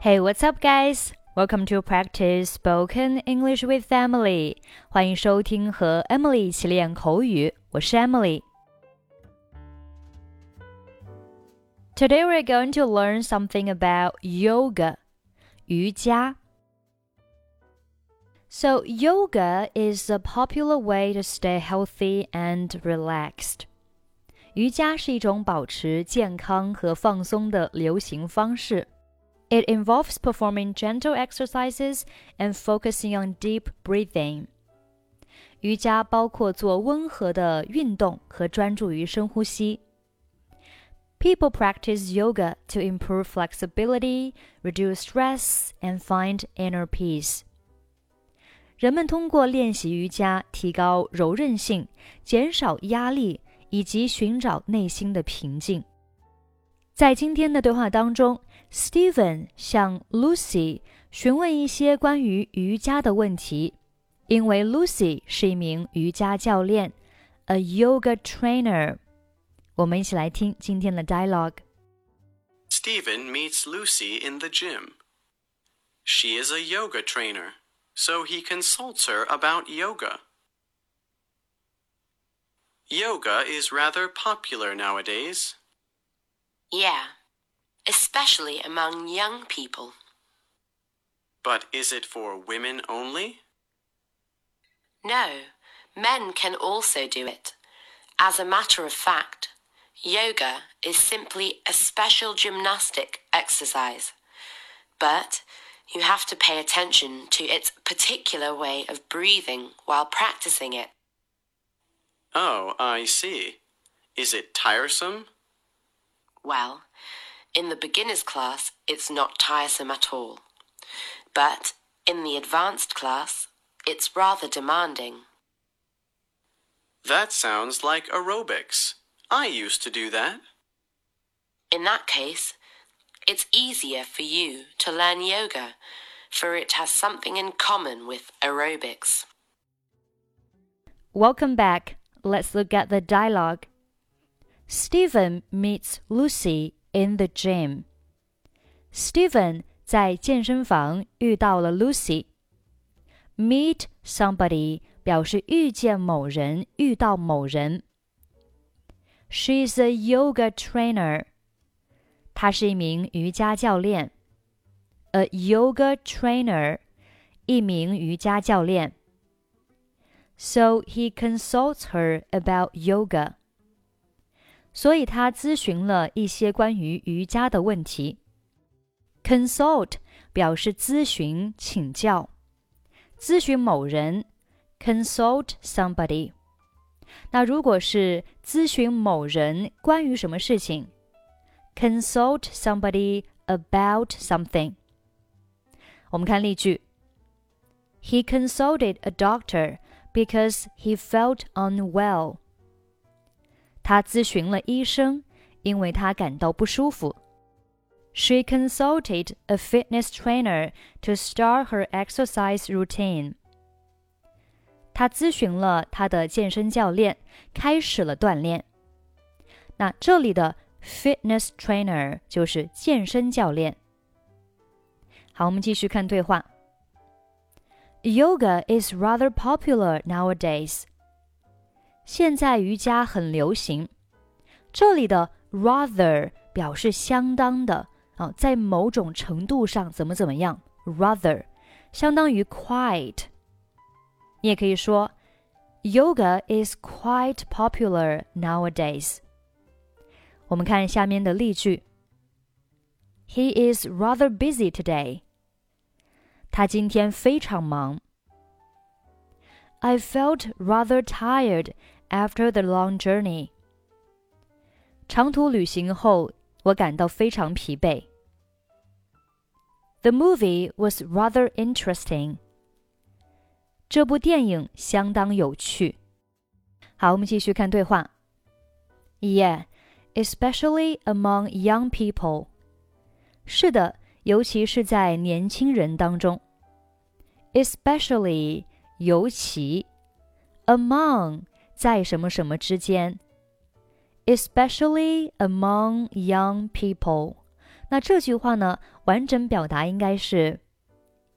Hey, what's up, guys? Welcome to practice spoken English with Emily. 欢迎收听和 Emily 一起练口语。我是 Emily。Today we're going to learn something about yoga. 瑜伽。So, yoga is a popular way to stay healthy and relaxed. 瑜伽是一种保持健康和放松的流行方式。 It involves performing gentle exercises and focusing on deep breathing. 瑜伽包括做温和的运动和专注于深呼吸。People practice yoga to improve flexibility, reduce stress, and find inner peace. 人们通过练习瑜伽提高柔韧性，减少压力，以及寻找内心的平静。 在今天的对话当中，Steven 向 Lucy 询问一些关于瑜伽的问题，因为 Lucy 是一名瑜伽教练，a yoga trainer。我们一起来听今天的 dialogue。Stephen meets Lucy in the gym. She is a yoga trainer so he consults her about yoga. Yoga is rather popular nowadays. Yeah, especially among young people. But is it for women only? No, men can also do it. As a matter of fact, yoga is simply a special gymnastic exercise. But you have to pay attention to its particular way of breathing while practicing it. Oh, I see. Is it tiresome? Well, in the beginner's class, it's not tiresome at all. But in the advanced class, it's rather demanding. That sounds like aerobics. I used to do that. In that case, it's easier for you to learn yoga, for it has something in common with aerobics. Welcome back. Let's look at the dialogue. Steven meets Lucy in the gym. Steven 在健身房遇到了 Lucy。Meet somebody 表示遇见某人，遇到某人。She's a yoga trainer. 她是一名瑜伽教练。A yoga trainer，一名瑜伽教练。So he consults her about yoga. 所以他咨询了一些关于瑜伽的问题。Consult 表示咨询、请教，咨询某人，consult somebody。那如果是咨询某人关于什么事情？consult somebody about something. 我们看例句：He consulted a doctor because he felt unwell. 他咨询了医生，因为他感到不舒服。She consulted a fitness trainer to start her exercise routine. 她咨询了她的健身教练，开始了锻炼。那这里的 Fitness trainer 就是健身教练。好，我们继续看对话。Yoga is rather popular nowadays。 现在瑜伽很流行。这里的 rather 表示相当的啊，在某种程度上怎么怎么样，rather 相当于 quite。你也可以说，Yoga is quite popular nowadays。我们看下面的例句。He is rather busy today. 他今天非常忙。I felt rather tired after the long journey. 长途旅行后，我感到非常疲惫。The movie was rather interesting. 这部电影相当有趣。好，我们继续看对话。Yeah especially among young people。是的，尤其是在年轻人当中。Especially，尤其，among 在什么什么之间。Especially among young people， 那这句话呢，完整表达应该是：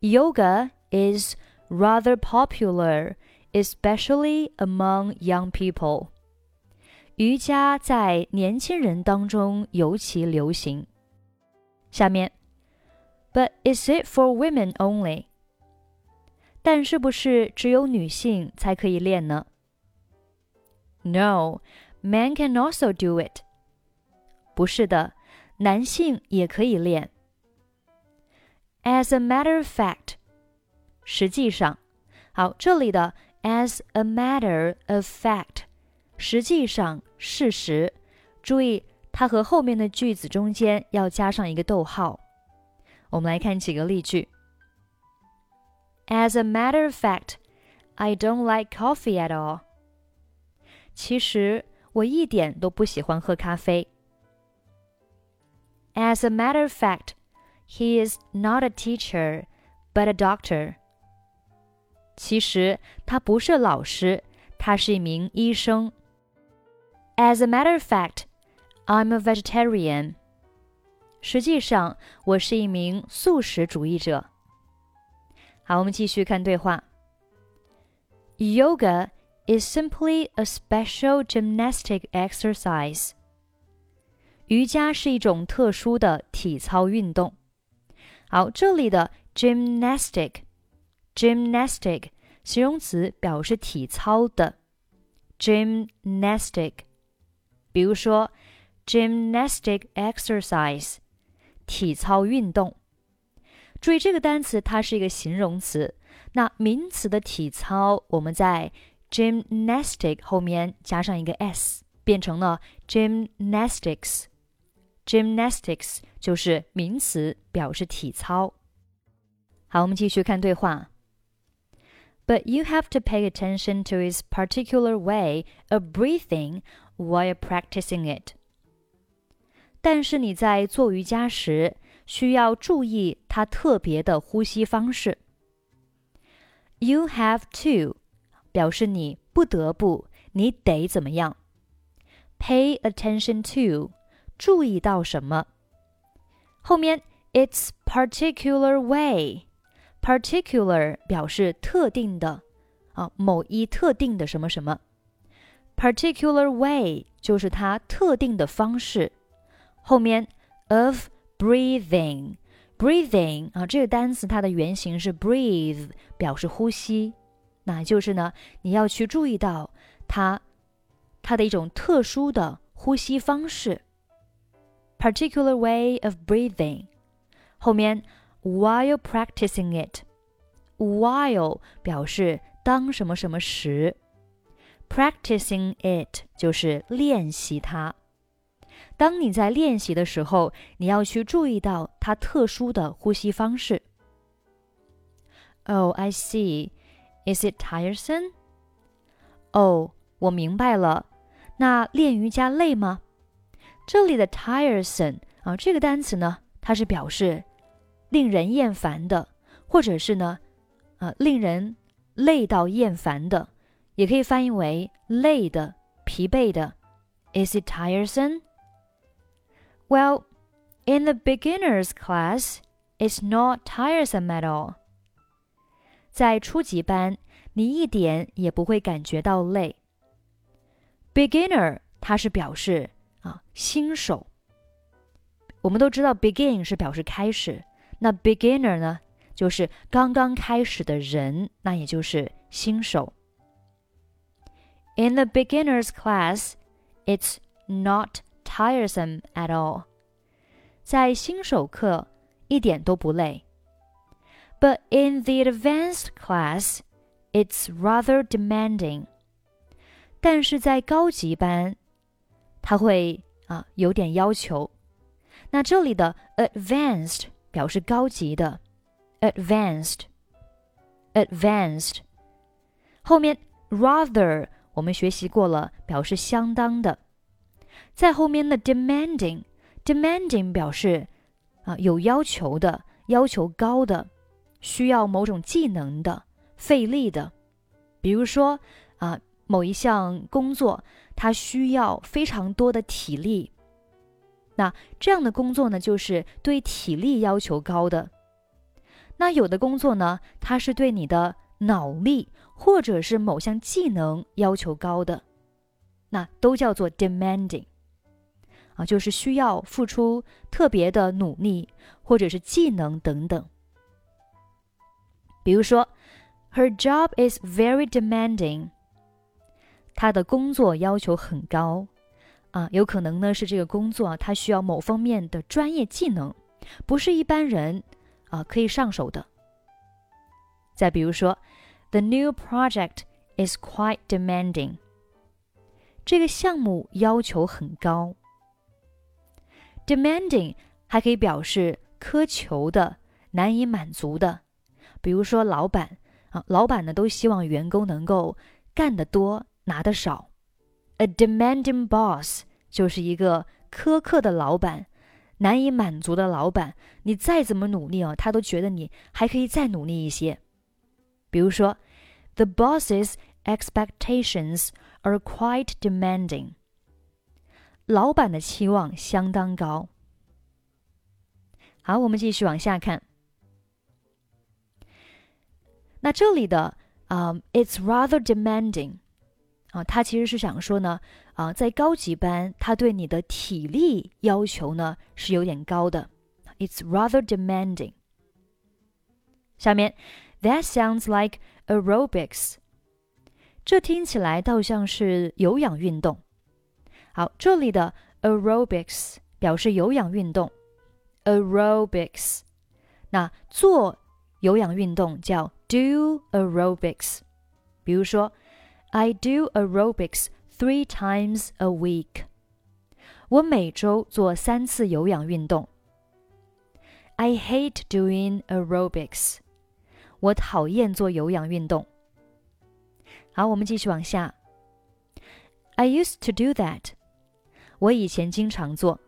Yoga is rather popular, especially among young people. 瑜伽在年轻人当中尤其流行。下面，But is it for women only？但是不是只有女性才可以练呢 ？No, men can also do it. 不是的，男性也可以练。As a matter of fact，实际上，好，这里的 as a matter of fact，实际上，事实。注意，它和后面的句子中间要加上一个逗号。我们来看几个例句。As a matter of fact, I don't like coffee at all. 其实我一点都不喜欢喝咖啡。As a matter of fact, he is not a teacher, but a doctor. 其实他不是老师，他是一名医生。As a matter of fact, I'm a vegetarian. 实际上，我是一名素食主义者。好，我们继续看对话。Yoga is simply a special gymnastic exercise. 瑜伽是一种特殊的体操运动。好，这里的 gymnastic，gymnastic 形容词表示体操的，gymnastic。比如说 gymnastic exercise，体操运动。注意这个单词，它是一个形容词。那名词的体操，我们在 gymnastic 后面加上一个 s，变成了 gymnastics。Gymnastics 就是名词，表示体操。好，我们继续看对话。But you have to pay attention to his particular way of breathing while practicing it. 但是你在做瑜伽时，需要注意他特别的呼吸方式。You have to 表示你不得不，你得怎么样？Pay attention to 注意到什么？后面 its particular way，particular 表示特定的啊，某一特定的什么什么。particular way 就是它特定的方式。后面 of breathing，breathing 啊，这个单词它的原型是 breathe，表示呼吸。那就是呢，你要去注意到它它的一种特殊的呼吸方式。particular way of breathing。后面 while practicing it，while 表示当什么什么时，practicing it 就是练习它。当你在练习的时候，你要去注意到它特殊的呼吸方式。Oh, I see. Is it tiresome? 哦，我明白了。那练瑜伽累吗？这里的 tiresome 啊，这个单词呢，它是表示令人厌烦的，或者是呢，啊，令人累到厌烦的，也可以翻译为累的、疲惫的。Is it tiresome? Well, in the beginner's class, it's not tiresome at all. 在初级班，你一点也不会感觉到累。Beginner 它是表示啊，新手。我们都知道，begin 是表示开始，那 beginner 呢，就是刚刚开始的人，那也就是新手。In the beginner's class, it's not tiresome at all. 在新手课一点都不累。But in the advanced class, it's rather demanding. 但是在高级班，它会啊有点要求。那这里的 advanced 表示高级的，advanced，advanced。后面 rather 我们学习过了，表示相当的。在后面的 demanding，demanding 表示啊有要求的，要求高的， 需要某种技能的，费力的。比如说啊某一项工作。它需要非常多的体力，那这样的工作呢，就是对体力要求高的。那有的工作呢，它是对你的脑力或者是某项技能要求高的，那都叫做 demanding，啊，就是需要付出特别的努力或者是技能等等。比如说，Her job is very demanding，她的工作要求很高。啊，有可能呢是这个工作啊，它需要某方面的专业技能，不是一般人啊可以上手的。再比如说，The new project is quite demanding。这个项目要求很高。demanding 还可以表示苛求的、难以满足的。比如说，老板啊，老板呢都希望员工能够干得多，拿得少。A demanding boss 就是一个苛刻的老板，难以满足的老板。你再怎么努力哦，他都觉得你还可以再努力一些。比如说，The boss's expectations are quite demanding。老板的期望相当高。好，我们继续往下看。那这里的啊、，it's rather demanding。啊，他其实是想说呢，啊，在高级班，他对你的体力要求呢是有点高的，it's rather demanding。下面，That sounds like aerobics，这听起来倒像是有氧运动。好，这里的 aerobics 表示有氧运动，aerobics，那做有氧运动叫 do aerobics，比如说。I do aerobics three times a week. 我每周做三次有氧运动。I hate doing aerobics. 我讨厌做有氧运动。好，我们继续往下。I used to do that. 我以前经常做。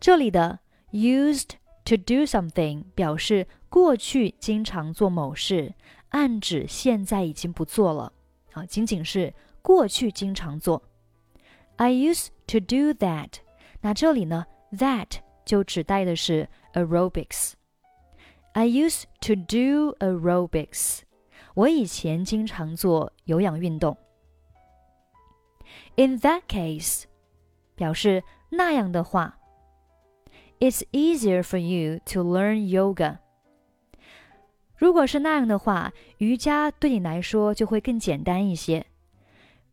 这里的 used to do something 表示过去经常做某事，暗指现在已经不做了。啊，仅仅是过去经常做。I used to do that。那这里呢，that 就指代的是 aerobics。I used to do aerobics。我以前经常做有氧运动。In that case，表示那样的话，It's easier for you to learn yoga。如果是那样的话，瑜伽对你来说就会更简单一些。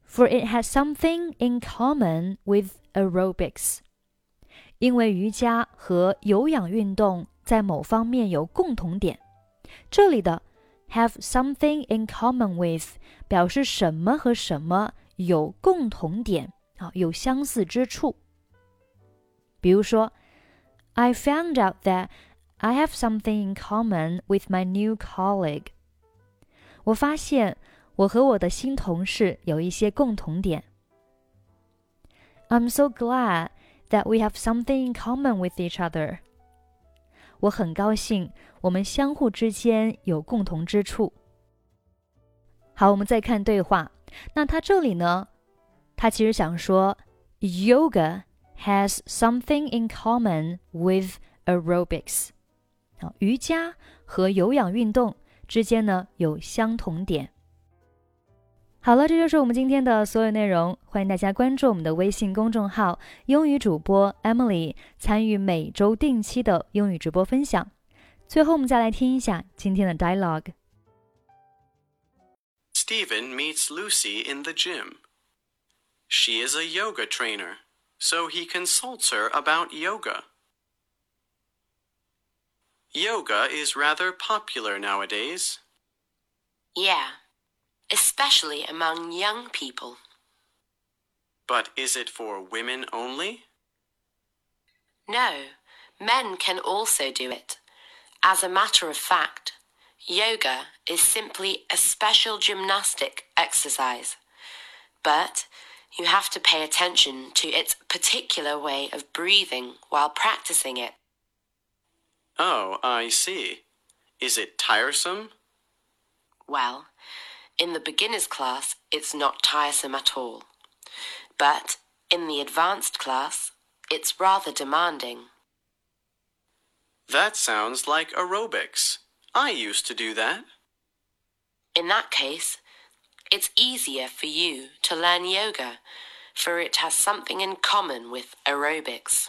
For it has something in common with aerobics，因为瑜伽和有氧运动在某方面有共同点。这里的 have something in common with 表示什么和什么有共同点啊，有相似之处。比如说 ，I found out that I have something in common with my new colleague. 我发现我和我的新同事有一些共同点。I'm so glad that we have something in common with each other. 我很高兴我们相互之间有共同之处。好，我们再看对话。那他这里呢？他其实想说，yoga has something in common with aerobics. 啊，瑜伽和有氧运动之间呢有相同点。好了，这就是我们今天的所有内容。欢迎大家关注我们的微信公众号“英语主播 Emily”，参与每周定期的英语直播分享。最后，我们再来听一下今天的 dialogue。Stephen meets Lucy in the gym. She is a yoga trainer, so he consults her about yoga. Yoga is rather popular nowadays. Yeah, especially among young people. But is it for women only? No, men can also do it. As a matter of fact, yoga is simply a special gymnastic exercise. But you have to pay attention to its particular way of breathing while practicing it. Oh, I see. Is it tiresome? Well, in the beginner's class, it's not tiresome at all. But in the advanced class, It's rather demanding. That sounds like aerobics. I used to do that. In that case, it's easier for you to learn yoga, for it has something in common with aerobics.